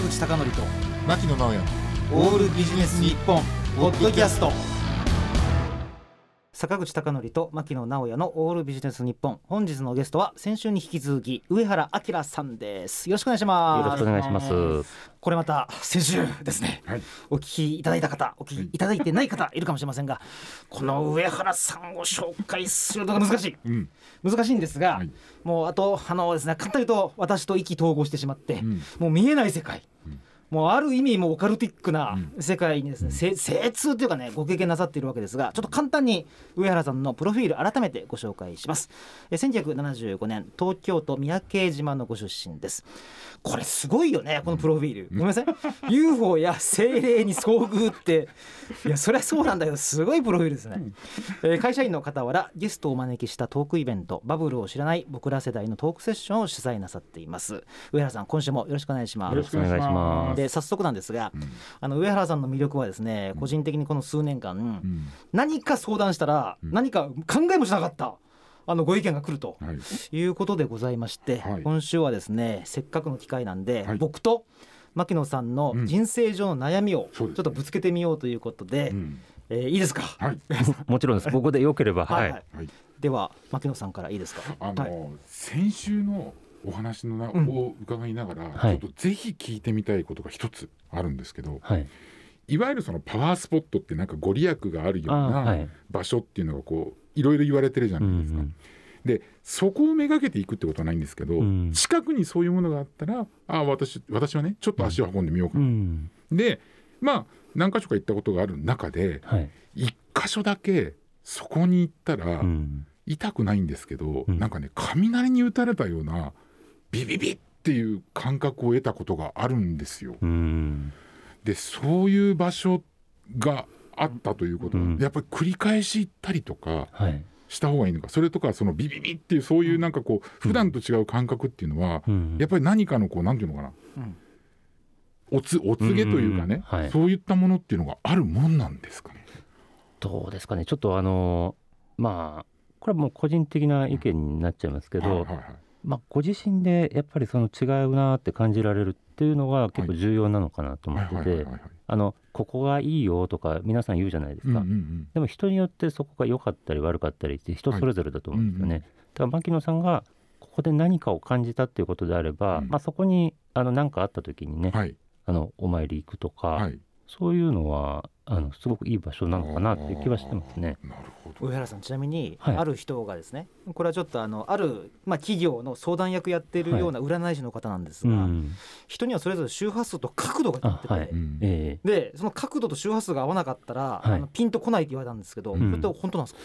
坂口孝則と牧野直哉オールビジネス日本ポッドキャスト。坂口孝則と牧野直哉のオールビジネス日本。本日のゲストは先週に引き続き上原明さんです。よろしくお願いします。よろしくお願いします。これまた先週ですね、はい。お聞きいただいた方お聞きいただいてない方いるかもしれませんがこの上原さんを紹介するのが難しい。うん。難しいんですが、はい。もうあとあのですね簡単に言うと私と意気投合してしまって、うん。もう見えない世界、もうある意味もうオカルティックなうん。世界にですね、せ精通というかねご経験なさっているわけですがちょっと簡単に上原さんのプロフィール改めてご紹介します。え1975年東京都三宅島のご出身です。これすごいよねこのプロフィール、ごめんなさい。UFO や精霊に遭遇って。いやそりゃそうなんだけどすごいプロフィールですね、えー会社員の傍らゲストをお招きしたトークイベント。バブルを知らない僕ら世代のトークセッションを主催なさっています。上原さん今週もよろしくお願いします。よろしくお願いしますで早速なんですが、あの上原さんの魅力はですね個人的にこの数年間、うん。何か相談したら、うん。何か考えもしなかったあのご意見が来るとはい。いうことでございまして、はい。今週はですねせっかくの機会なんで、はい。僕と牧野さんのうん。人生上の悩みをちょっとぶつけてみようということで、うん。えーいいですか、はい。もちろんです。僕でよければ、はい。はい。はい。では牧野さんからいいですか？あの、はい。先週のお話のな、うんを伺いながら、はいちょっとぜひ聞いてみたいことが一つあるんですけどはい。いわゆるそのパワースポットってなんかご利益があるようない場所っていうのがこういろいろ言われてるじゃうんないですか。でそこをめがけていくってことはないんですけど、うん近くにそういうものがあったらあ私私はねちょっと足を運んでみようかうな、ん。でまあ何箇所か行ったことがある中ではい。一箇所だけそこに行ったら、うん。痛くないんですけど、うんなんかね雷に打たれたようなビビビっていう感覚を得たことがあるんですよ。うん。でそういう場所があったということは、うんやっぱり繰り返し行ったりとかはい。した方がいいのかそれとかそのビビビっていうそういうなんかこう普段と違う感覚っていうのは、うんやっぱり何かのこうなんていうのかなうんおつお告げというかね、うんはいそういったものっていうのがあるもんなんですかね。どうですかね。ちょっとあのまあこれはもう個人的な意見になっちゃいますけど、はいはいはいまあご自身でやっぱりその違うなって感じられるっていうのが結構重要なのかなと思っててここがいいよとか皆さん言うじゃないですか。うんうんうん。でも人によってそこが良かったり悪かったりって人それぞれだと思うんですよね。はいうん。だから牧野さんがここで何かを感じたっていうことであれば、うん。まあ、そこにあの何かあった時にね、はい。あのお参り行くとか、はいそういうのはあのすごくいい場所なのかなっていう気はしてますね。なるほど。上原さんちなみに、はい。ある人がですねこれはちょっとあのある、まあ、企業の相談役やってるような占い師の方なんですが、うん、人にはそれぞれ周波数と角度が決まってて、あはい。うんえ。でその角度と周波数が合わなかったら、はい。あのピンとこないって言われたんですけど、うん。それって本当なんですか、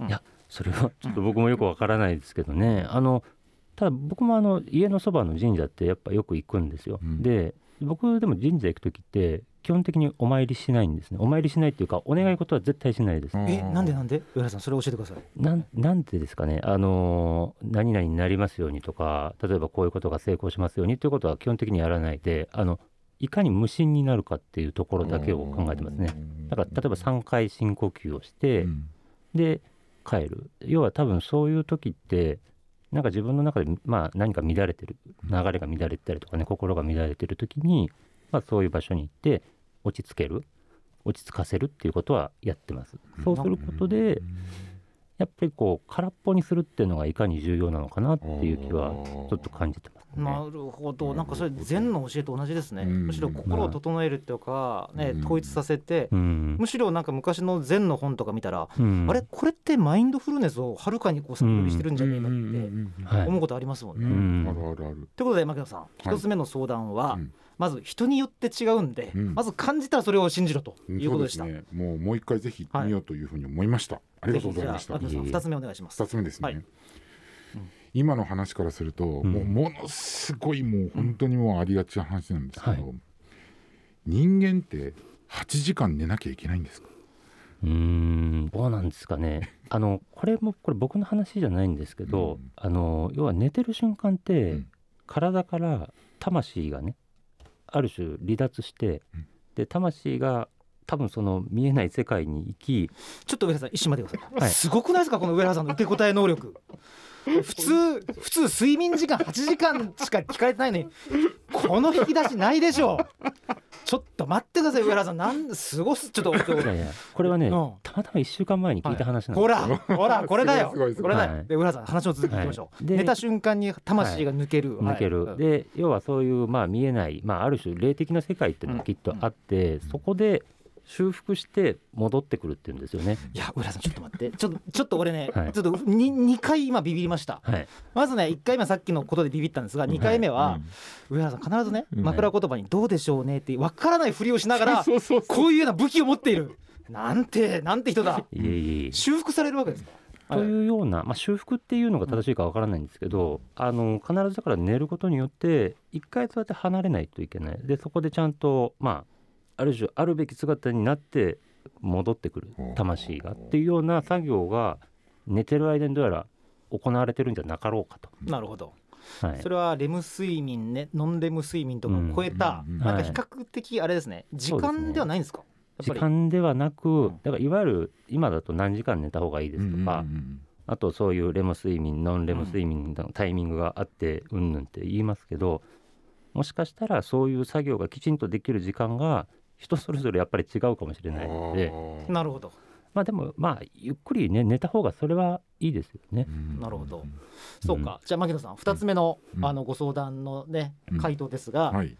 うん。いやそれはちょっと僕もよくわからないですけどね、あのただ僕もあの家のそばの神社ってやっぱよく行くんですよ。うん。で僕でも神社行く時って基本的にお参りしないんですね。お参りしないっていうかお願い事は絶対しないです。えなんでなんで？上原さんそれ教えてください。なんなんでですかね、あのー何々になりますようにとか、例えばこういうことが成功しますようにということは基本的にやらないで、あのいかに無心になるかっていうところだけを考えてますね。だから例えば3回深呼吸をして、うん。で帰る、要は多分そういう時って、なんか自分の中で、まあ、何か乱れてる、流れが乱れてたりとかね、心が乱れてる時に、まあ、そういう場所に行って、落ち着ける、落ち着かせるっていうことはやってます。そうすることで、やっぱりこう空っぽにするっていうのがいかに重要なのかなっていう気はちょっと感じてますね。なるほど。なんかそれ禅の教えと同じですね、うん。むしろ心を整えるとか、ねうん。統一させて、うん。むしろなんか昔の禅の本とか見たら、うん。あれ？これってマインドフルネスをはるかにこう先取りしてるんじゃねえのってはい思うことありますもんね。あるあるあるということで牧野さん一つ目の相談は、うん。まず人によって違うんで、うん。まず感じたらそれを信じろということでした。そうね。もうもう一回ぜひ行ってみようというふうに思いました、ありがとうございました。二つ目お願いします。二つ目ですね、はい。うん。今の話からすると、ん。もうものすごいもう本当にもうありがちな話なんですけど、はい。人間って8時間寝なきゃいけないんですか？うーんどうなんですかね。あのこれもこれ僕の話じゃないんですけど、うん。あの要は寝てる瞬間って、うん。体から魂がねある種離脱して、うん。で魂が多分その見えない世界に行きちょっと上原さん一瞬待ってください。はい。すごくないですか？この上原さんの受け答え能力。普通普通睡眠時間8時間しか聞かれてないのにこの引き出しないでしょ。ちょっと待ってください上原さん。なんすごすちょっとちょっといやいやこれはね、うん。たまたま1週間前に聞いた話なんですほらほら これだよ。これだよ、はい。で上原さん話の続きいきましょう、はい。で寝た瞬間に魂が抜ける、抜ける、はいで要はそういうまあ見えない、まあ、ある種霊的な世界っていうのがきっとあって、そこで修復して戻ってくるっていうんですよね。いや上原さんちょっと待って。ちょっとちょっと俺ね、はい。ちょっとに2回今ビビりました。はい、まずね1回目はさっきのことでビビったんですが2回目は、上原さん必ずねうん。枕言葉に「どうでしょうね」って分からないふりをしながら そうそうそう。こういうような武器を持っている。なんてなんて人だ。いえいえ修復されるわけですか。というような、まあ、修復っていうのが正しいかわからないんですけど、あの必ずだから寝ることによって一回そうやって離れないといけない。でそこでちゃんとまあある種あるべき姿になって戻ってくるお魂がっていうような作業が寝てる間にどうやら行われてるんじゃなかろうかと。なるほど。はい。それはレム睡眠ねノンレム睡眠とかを超えた、うんうんなんかはい比較的あれですね。時間ではないんですか？時やっぱり。間ではなくん。だからいわゆる今だと何時間寝た方がいいですとか、あとそういうレム睡眠ノンレム睡眠のタイミングがあってうんぬんって言いますけどもしかしたらそういう作業がきちんとできる時間が人それぞれやっぱり違うかもしれないので。なるほど。まあでもまあゆっくりね寝た方がそれはいいですよね。なるほど。そうか、じゃあ牧野さん2つ目の,、うん。あのご相談のねうん。回答ですが、はい。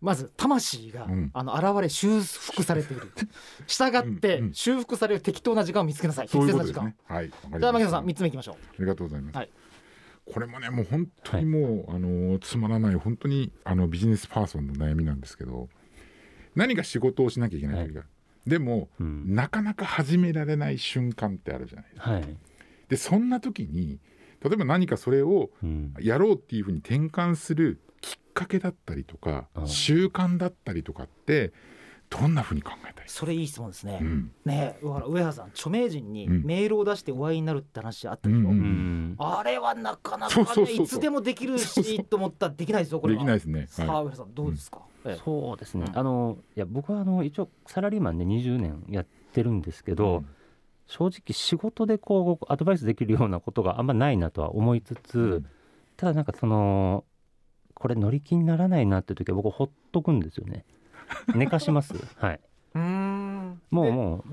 まず魂が、うん。あの現れ修復されている。従って修復される適当な時間を見つけなさい。適切な時間、いうことですね。はい。じゃあ牧野さん3つ目いきましょう。ありがとうございます。はい。これもねもう本当にもう、あのつまらない本当にあのビジネスパーソンの悩みなんですけど何か仕事をしなきゃいけない時がある、でも、うん。なかなか始められない瞬間ってあるじゃないですか。はい。でそんな時に例えば何かそれをうん。やろうっていうふうに転換するきっかけだったりとかああ。習慣だったりとかってどんなふうに考えたりすそれいい質問ですね、る、うん。ねえ上原さん著名人にうん。メールを出してお会いになるって話あったでしょ、うんうんうんあれはなかなかそうそうそうそう。ねいつでもできるしと思ったらできないですよこれは。できないですね。さあは上原さんどうですか、ええそうですね、うん。あのいや僕はあの一応サラリーマンで20年やってるんですけいど、正直仕事でこうアドバイスできるようなことがあんまないなとは思いつつ、うん。ただなんかそのこれ乗り気にならないなって時は僕ほっとくんですよね。寝かします。はい。うーん。もうでも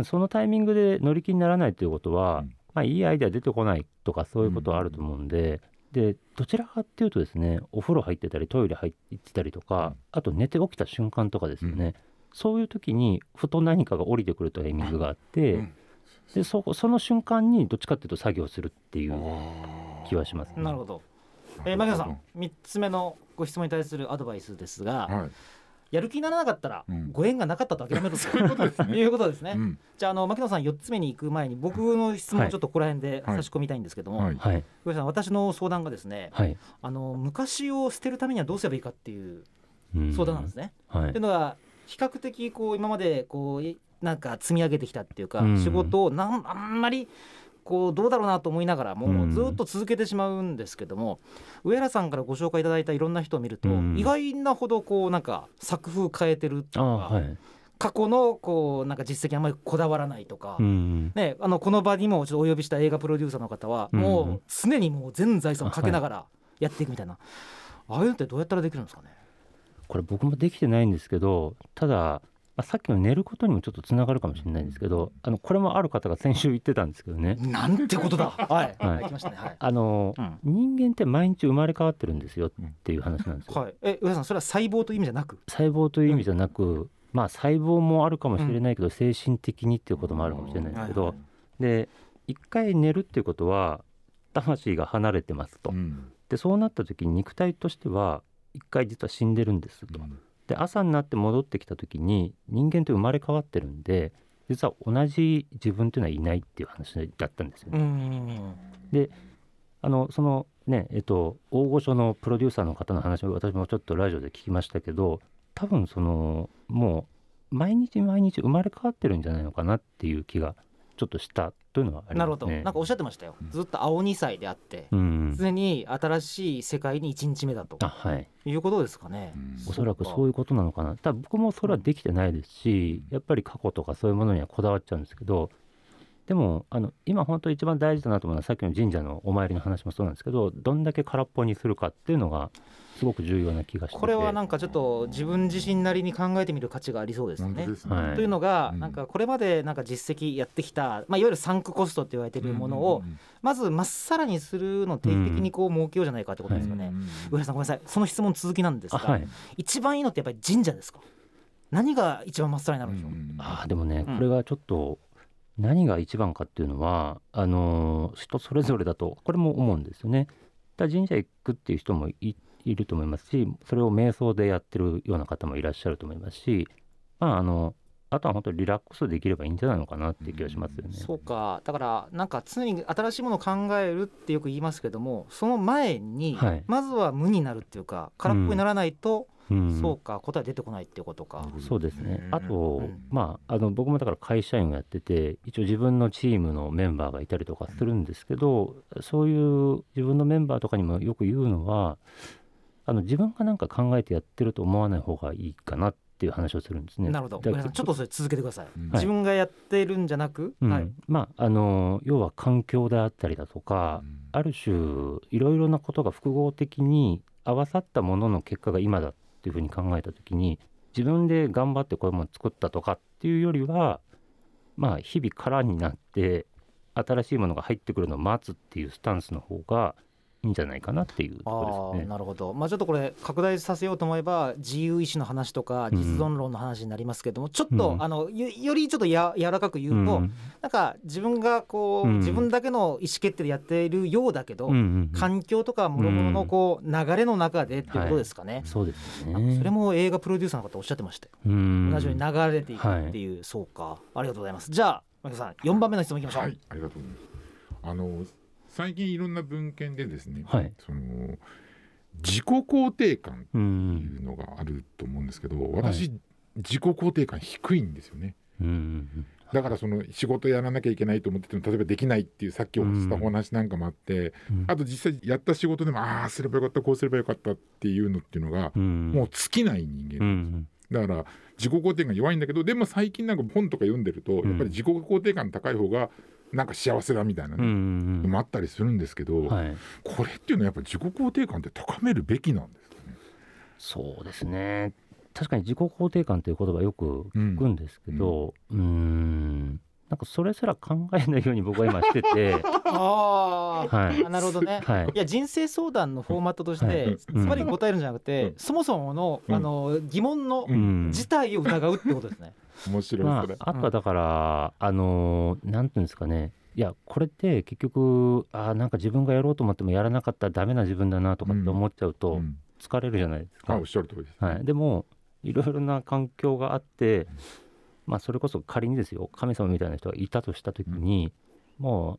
うそのタイミングで乗り気にならないということは、うん。まあいいアイデア出てこないとかそういうことはあると思うんで、でどちらかっていうとですねお風呂入ってたりトイレ入ってたりとか、うん。あと寝て起きた瞬間とかですよね、そういう時にふと何かが降りてくるタイミングがあって、うん。でそその瞬間にどっちかっていうと作業するっていう気はしますね。なるほど、えー、牧野さん3つ目のご質問に対するアドバイスですが、はいやる気にならなかったら、うん。ご縁がなかったと諦めると。そういうことですね。いうことですね、うん。じゃああの牧野さん4つ目に行く前に僕の質問をちょっとここら辺ではい。差し込みたいんですけども、はい。はい。さん私の相談がですねはい、あの昔を捨てるためにはどうすればいいかっていううん。相談なんですね。はい。っていうのが比較的こう今までこういなんか積み上げてきたっていうか、うん。仕事をなんあんまりこうどうだろうなと思いながらもうん。ずっと続けてしまうんですけども、上原さんからご紹介いただいたいろんな人を見ると、うん。意外なほどこうなんか作風変えてるとか、あはい。過去のこうなんか実績あんまりこだわらないとか。うん。ね、あのこの場にもちょっとお呼びした映画プロデューサーの方はうん。もう常にもう全財産をかけながらやっていくみたいな、ああいうのってどうやったらできるんですかね？これ僕もできてないんですけどただ、まあ、さっきの寝ることにもちょっとつながるかもしれないんですけどあのこれもある方が先週言ってたんですけどね。なんてことだ。はい、はい。あのうん。人間って毎日生まれ変わってるんですよっていう話なんですよ。はい、え上田さんそれは細胞という意味じゃなく？細胞という意味じゃなく、まあ細胞もあるかもしれないけど、精神的にっていうこともあるかもしれないですけど、はいはい。で一回寝るっていうことは魂が離れてますと。うん。でそうなった時に肉体としては一回実は死んでるんですと。で朝になって戻ってきた時に人間って生まれ変わってるんで実は同じ自分っていうのはいないっていう話だったんですよね。うんあのそのねえっと大御所のプロデューサーの方の話を私もちょっとラジオで聞きましたけど多分そのもう毎日毎日生まれ変わってるんじゃないのかなっていう気がちょっとしたというのはありなるほど、ますね。なんかおっしゃってましたよ。ずっと青2歳であってうん、常に新しい世界に1日目だと。あはい。いうことですかね、うん。おそらくそういうことなのかな。ただ僕もそれはできてないですしやっぱり過去とかそういうものにはこだわっちゃうんですけどでもあの今本当一番大事だなと思うのはさっきの神社のお参りの話もそうなんですけどどんだけ空っぽにするかっていうのがすごく重要な気がしてて。これはなんかちょっと自分自身なりに考えてみる価値がありそうですよね。ね、はいというのが、うんなんかこれまでなんか実績やってきた、まあ、いわゆるサンクコストって言われているものを、うんうんうんまずまっさらにするのを定期的にこう設けようじゃないかってことですよね。上原さんごめんなさい。その質問続きなんですが、あはい。一番いいのってやっぱり神社ですか？何が一番まっさらになるんでしょう、うんあーでもねうん。これがちょっと何が一番かっていうのはあのー人それぞれだとこれも思うんですよね。神社行くっていう人もいいると思いますしそれを瞑想でやってるような方もいらっしゃると思いますしまああのあとは本当にリラックスできればいいんじゃないのかなっていう気がしますよね。そうか。だからなんか常に新しいものを考えるってよく言いますけどもその前にはい。まずは無になるっていうか空っぽにならないと、うん。そうか答え出てこないっていうことか。そうですね。あと、うん。まあ、あの僕もだから会社員をやってて、一応自分のチームのメンバーがいたりとかするんですけど、そういう自分のメンバーとかにもよく言うのは、あの自分がなんか考えてやってると思わない方がいいかなっていう話をするんですね。なるほど。ちょっとそれ続けてください、うん。自分がやってるんじゃなく、うん。はい、まあ、あの要は環境であったりだとか、ある種いろいろなことが複合的に合わさったものの結果が今だっていうふうに考えた時に自分で頑張ってこういうものを作ったとかっていうよりはまあ日々空になって新しいものが入ってくるのを待つっていうスタンスの方がいいんじゃないかなっていうとこああろですね。なるほど、まあ、ちょっとこれ拡大させようと思えば自由意志の話とかうん。実存論の話になりますけども、ちょっと、うん。あのよよりちょっとや柔らかく言うと、うん。なんか自分がこう、うん。自分だけの意思決定でやっているようだけど、うんうんうん。環境とか諸々のこう流れの中でっていうことですかね。そうですあね。それも映画プロデューサーの方おっしゃってましたよ、うん。同じように流れていくっていう、そうか。ありがとうございます。じゃあ牧野さん4番目の質問いきましょう、はい、ありがとうございます。あの最近いろんな文献でですね、はい。その自己肯定感うっていんうのがあると思うんですけど、私、自己肯定感低いんですよね。うんうんだからその仕事やらなきゃいけないと思ってても例えばできないっていうさっきおしたお話なんかもあって、うんあと実際やった仕事でもああすればよかったこうすればよかったっていうのっていうのが、うんもう尽きない人間、うんだから自己肯定感弱いんだけどでも最近なんか本とか読んでると、うんやっぱり自己肯定感高い方がなんか幸せだみたいなうんうね、もあったりするんですけど、はい。これっていうのはやっぱり自己肯定感って高めるべきなんですかね？そうですね。確かに自己肯定感という言葉よくうん聞くんですけどうーんなんかそれすら考えないように僕は今してて。ああ、はい。あなるほどね。はい。いや人生相談のフォーマットとして、はい。ズバリ答えるんじゃなくて、うん。そもそもの、うん。あの疑問のうん。自体を疑うってことですね。面白いまそれ。あ、あとはだから、あのーなんていうんですかね。いやこれって結局あーなんか自分がやろうと思ってもやらなかったらダメな自分だなとかって思っちゃううとん。疲れるじゃないですか。あおっ。しゃる通りです。はい、でもいろいろな環境があって、まあ、それこそ仮にですよ神様みたいな人がいたとした時に、もう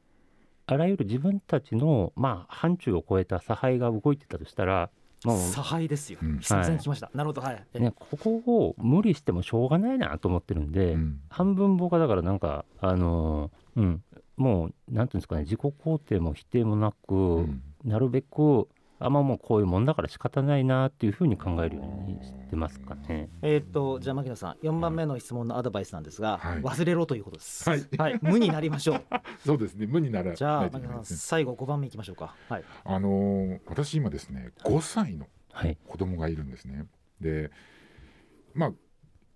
あらゆる自分たちの、まあ、範疇を超えた差配が動いてたとしたらもう差配ですよ。うん。久々に来ました。なるほど。はい。え。ね、ここを無理してもしょうがないなと思ってるんで、うん。半分僕はだからなんかあのーうんもうなんていうんですかね自己肯定も否定もなく、うん。なるべくあまあもうこういうもんだから仕方ないなっていうふうに考えるようにしてますかね。えーっとじゃあ牧野さん4番目の質問のアドバイスなんですが、はい忘れろということです。はい無になりましょう。そうですね無にならじゃあ牧野さん。最後5番目いきましょうか。はい。あのー私今ですね5歳のはい、子供がいるんですね。でまあ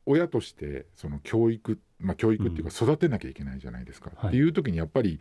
親としてその教育まあ教育っていうか育てなきゃいけないじゃないですか。はいっていう時にやっぱり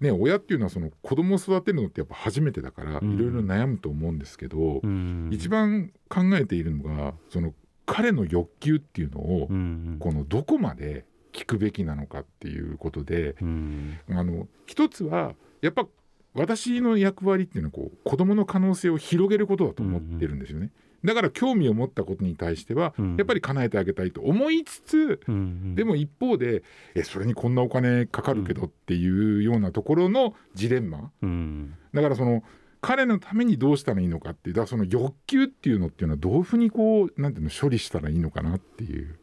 ね親っていうのはその子供を育てるのってやっぱ初めてだからいうんろいろ悩むと思うんですけど、うん一番考えているのがその彼の欲求っていうのをうんこのどこまで聞くべきなのかっていうことでうんあの一つはやっぱ私の役割っていうのはこう子供の可能性を広げることだと思ってるんですよね。だから興味を持ったことに対してはうん。やっぱり叶えてあげたいと思いつつうんでも一方でえそれにこんなお金かかるけどっていうようなところのジレンマ。うん。だからその彼のためにどうしたらいいのかっていうだからその欲求っていうのっていうのはどういうふうにこうなんていうの処理したらいいのかなっていう、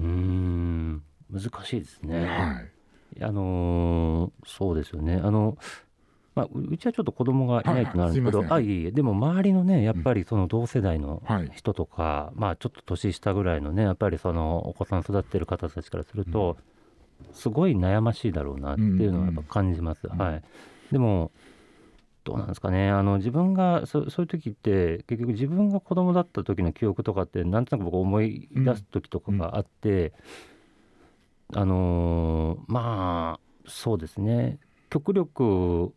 うん。難しいですね。はい。あのーそうですよね。あのまあ、ううちはちょっと子供がいないとなるんですけど、はいはい。あいえいえ。でも周りのねやっぱりその同世代のはい。人とか、まあちょっと年下ぐらいのねやっぱりそのお子さん育ってる方たちからすると、すごい悩ましいだろうなっていうのはやっぱ感じます、うんはい。でもどうなんですかね。あの自分がそそういう時って結局自分が子供だった時の記憶とかってなんとなく僕思い出す時とかがあって、あのーまあそうですね。極力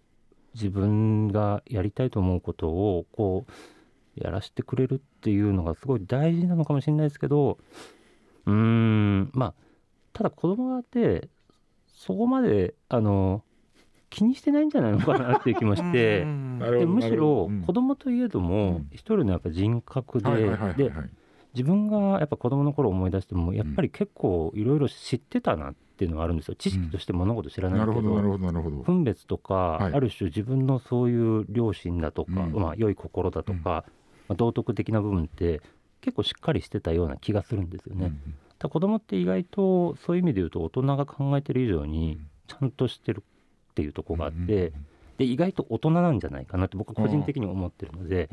自分がやりたいと思うことをこうやらせてくれるっていうのがすごい大事なのかもしれないですけどうーんまあただ子供ってそこまであの気にしてないんじゃないのかなっていう気もして。でむしろうん。子供といえどうもん。一人のやっぱ人格で自分がやっぱ子供の頃思い出してもやっぱり結構いろいろ知ってたなっていうのはあるんですよ。知識として物事知らないけど分別とかはい。ある種自分のそういう良心だとかうん。まあ良い心だとかまあ道徳的な部分って結構しっかりしてたような気がするんですよね。うんだ子供って意外とそういう意味で言うと大人が考えてる以上にちゃんとしてるっていうところがあってで意外と大人なんじゃないかなって僕は個人的に思ってるので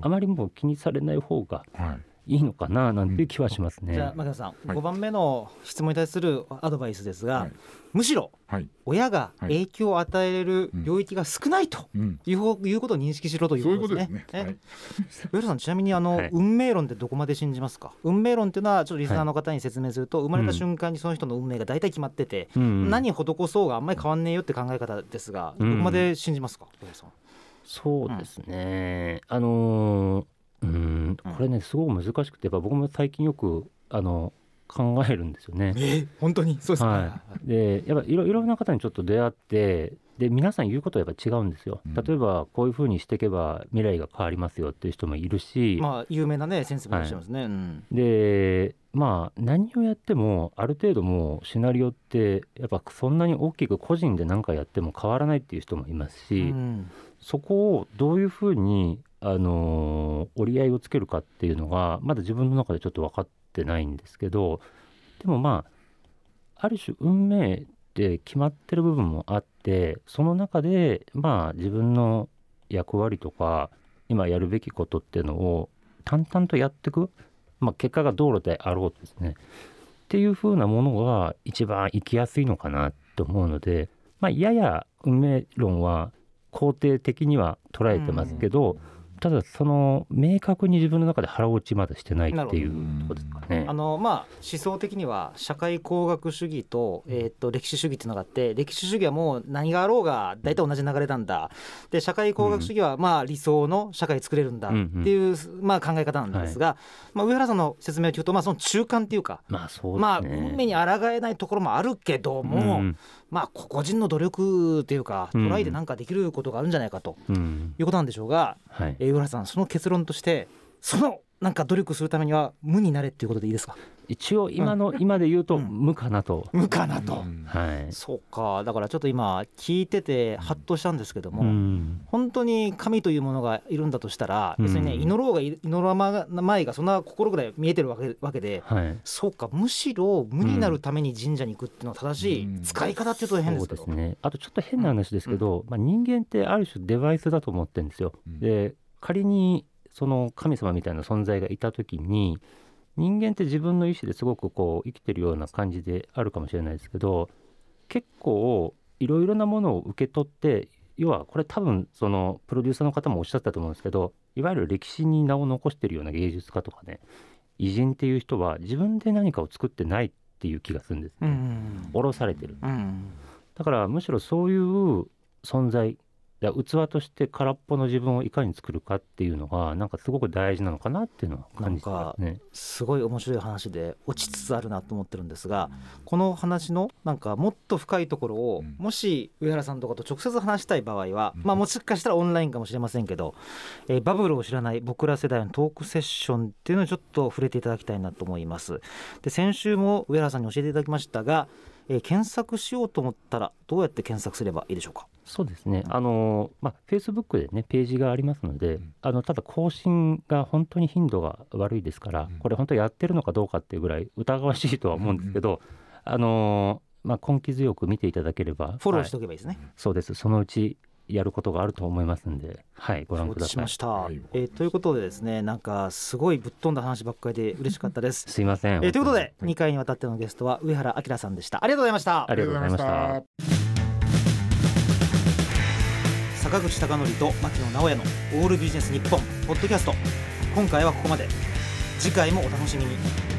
あまりもう気にされない方がはいいいのかななんていう気はしますね。じゃあ牧野さん、はい。5番目の質問に対するアドバイスですが、はい。むしろはい。親がはい。影響を与えれる領域が少ないとうん。いう,、いうことを認識しろというそういうここととですね。ねえ 上原さんちなみにあの、はい。運命論ってどこまで信じますか？運命論っていうのはちょっとリスナーの方に説明すると、生まれた瞬間にその人の運命が大体決まってて、うん。何施そうがあんまり変わんねえよって考え方ですが、うん。どこまで信じますか上原さん？そうですね、あのーうん。これねすごく難しくてやっぱ僕も最近よくあの考えるんですよね。えー、本当に？そうですか、はい、でやっぱいろいろな方にちょっと出会ってで皆さん言うことはやっぱ違うんですよ。うん。例えばこういうふうにしていけば未来が変わりますよっていう人もいるし、まあ有名なね先生もいらっしゃいますね、うん。でまあ何をやってもある程度もうシナリオってやっぱそんなに大きく個人で何かやっても変わらないっていう人もいますし、うん。そこをどういうふうに、あの折り合いをつけるかっていうのがまだ自分の中でちょっと分かってないんですけどでもまあある種運命って決まってる部分もあってその中でまあ自分の役割とか今やるべきことっていうのを淡々とやっていく、まあ、結果が道路であろうとですね。っていう風なものが一番生きやすいのかなと思うので、まあ、やや運命論は肯定的には捉えてますけど、ただその明確に自分の中で腹落ちまだしてないっていうとこですかね。あ。のまあ思想的には社会工学主義と,、えー、と歴史主義っていうのがあって歴史主義はもう何があろうが大体同じ流れなんだ。で社会工学主義はまあ理想の社会作れるんだっていう、まあ、考え方なんですが、まあ、上原さんの説明を聞くと、まあ、その中間っていうかまあ。まあ運命に抗えないところもあるけども、うんまあ個々人の努力っていうかうん。トライでなんかできることがあるんじゃないかとうん。いうことなんでしょうが、はい、えー上原さんその結論としてそのなんか努力するためには無になれっていうことでいいですか？一応今の、今で言うとうん。無かなと。無かなと、うん。はい。そうか。だからちょっと今聞いててハッとしたんですけども、うん。本当に神というものがいるんだとしたらうん。別にね祈ろうが祈らないがそんな心ぐらい見えてるわけわけではい。そうか。むしろ無になるために神社に行くっていうのは正しいうん。使い方っていうと変ですけど、そうですね。あとちょっと変な話ですけど、まあ、人間ってある種デバイスだと思ってるんですよ。うん。で仮にその神様みたいな存在がいた時に人間って自分の意思ですごくこう生きてるような感じであるかもしれないですけど結構いろいろなものを受け取って要はこれ多分そのプロデューサーの方もおっしゃったと思うんですけどいわゆる歴史に名を残してるような芸術家とかね偉人っていう人は自分で何かを作ってないっていう気がするんですうね。ん。降ろされてる。うん。だからむしろそういう存在だ器として空っぽの自分をいかに作るかっていうのがなんかすごく大事なのかなっていうのは感じてますね。すごい面白い話で落ちつつあるなと思ってるんですがこの話のなんかもっと深いところをうんもし上原さんとかと直接話したい場合はうんまあもしかしたらオンラインかもしれませんけどえーバブルを知らない僕ら世代のトークセッションっていうのをちょっと触れていただきたいなと思います。で先週も上原さんに教えていただきましたがえー検索しようと思ったらどうやって検索すればいいでしょうか？そうですね。あのまあ Facebook でねページがありますので、うんあのただ更新が本当に頻度が悪いですから、うんこれ本当やってるのかどうかっていうぐらい疑わしいとは思うんですけど、あのまあ根気強く見ていただければ、フォローしはいておけばいいですね。そうです。そのうちやることがあると思いますんで、はい、ご覧ください。しま。しえーということでですねなんかすごいぶっ飛んだ話ばっかりで嬉しかったです、すいません。えーということではい。2回にわたってのゲストは上原明さんでした。ありがとうございました。ありがとうございました。坂口孝則と牧野直哉の「オールビジネス日本ポッドキャスト。今回はここまで。次回もお楽しみに